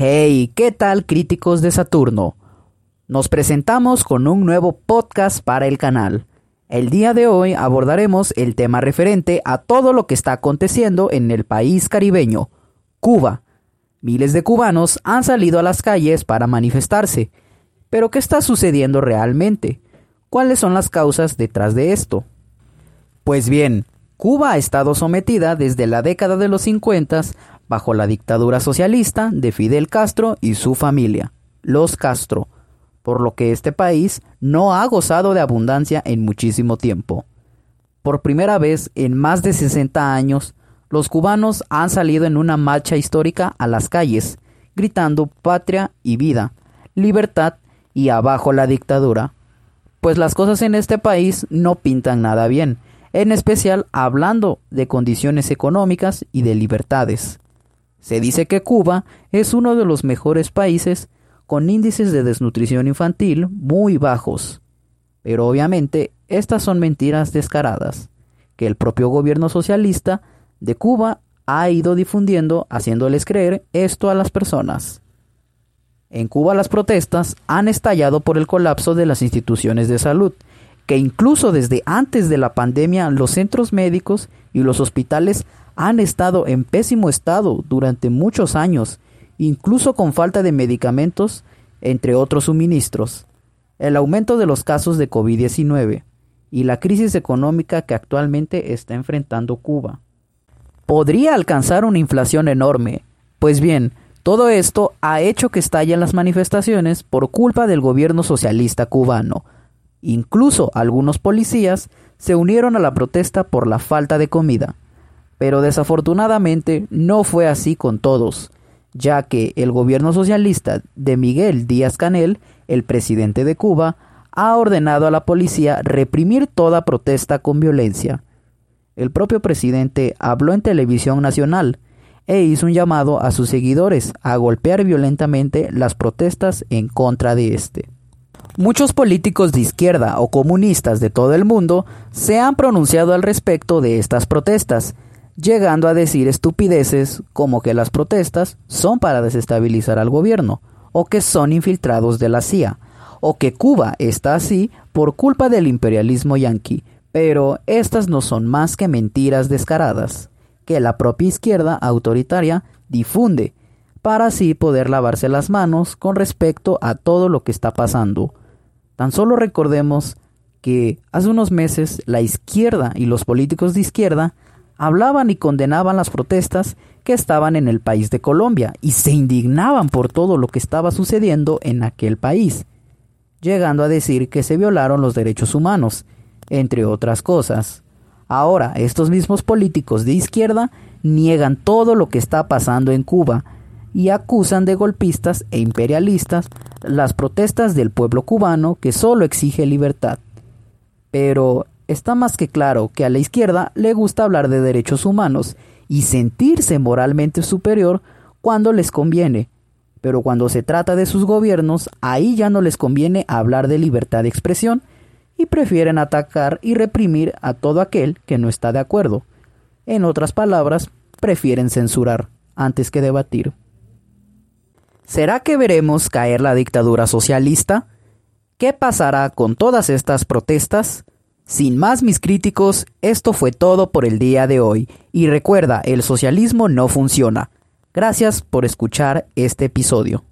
Hey, ¿qué tal críticos de Saturno? Nos presentamos con un nuevo podcast para el canal. El día de hoy abordaremos el tema referente a todo lo que está aconteciendo en el país caribeño, Cuba. Miles de cubanos han salido a las calles para manifestarse. Pero ¿qué está sucediendo realmente? ¿Cuáles son las causas detrás de esto? Pues bien, Cuba ha estado sometida desde la década de los 50 bajo la dictadura socialista de Fidel Castro y su familia, los Castro, por lo que este país no ha gozado de abundancia en muchísimo tiempo. Por primera vez en más de 60 años, los cubanos han salido en una marcha histórica a las calles, gritando patria y vida, libertad y abajo la dictadura. Pues las cosas en este país no pintan nada bien, en especial hablando de condiciones económicas y de libertades. Se dice que Cuba es uno de los mejores países con índices de desnutrición infantil muy bajos. Pero obviamente estas son mentiras descaradas, que el propio gobierno socialista de Cuba ha ido difundiendo haciéndoles creer esto a las personas. En Cuba las protestas han estallado por el colapso de las instituciones de salud, que incluso desde antes de la pandemia los centros médicos y los hospitales han estado en pésimo estado durante muchos años, incluso con falta de medicamentos, entre otros suministros. El aumento de los casos de COVID-19 y la crisis económica que actualmente está enfrentando Cuba. Podría alcanzar una inflación enorme. Pues bien, todo esto ha hecho que estallen las manifestaciones por culpa del gobierno socialista cubano. Incluso algunos policías se unieron a la protesta por la falta de comida. Pero desafortunadamente no fue así con todos, ya que el gobierno socialista de Miguel Díaz Canel, el presidente de Cuba, ha ordenado a la policía reprimir toda protesta con violencia. El propio presidente habló en televisión nacional e hizo un llamado a sus seguidores a golpear violentamente las protestas en contra de este. Muchos políticos de izquierda o comunistas de todo el mundo se han pronunciado al respecto de estas protestas, llegando a decir estupideces como que las protestas son para desestabilizar al gobierno, o que son infiltrados de la CIA, o que Cuba está así por culpa del imperialismo yanqui, pero estas no son más que mentiras descaradas, que la propia izquierda autoritaria difunde, para así poder lavarse las manos con respecto a todo lo que está pasando. Tan solo recordemos que hace unos meses la izquierda y los políticos de izquierda hablaban y condenaban las protestas que estaban en el país de Colombia y se indignaban por todo lo que estaba sucediendo en aquel país, llegando a decir que se violaron los derechos humanos, entre otras cosas. Ahora, estos mismos políticos de izquierda niegan todo lo que está pasando en Cuba y acusan de golpistas e imperialistas las protestas del pueblo cubano que solo exige libertad. Pero está más que claro que a la izquierda le gusta hablar de derechos humanos y sentirse moralmente superior cuando les conviene, pero cuando se trata de sus gobiernos, ahí ya no les conviene hablar de libertad de expresión y prefieren atacar y reprimir a todo aquel que no está de acuerdo. En otras palabras, prefieren censurar antes que debatir. ¿Será que veremos caer la dictadura socialista? ¿Qué pasará con todas estas protestas? Sin más mis críticos, esto fue todo por el día de hoy. Y recuerda, el socialismo no funciona. Gracias por escuchar este episodio.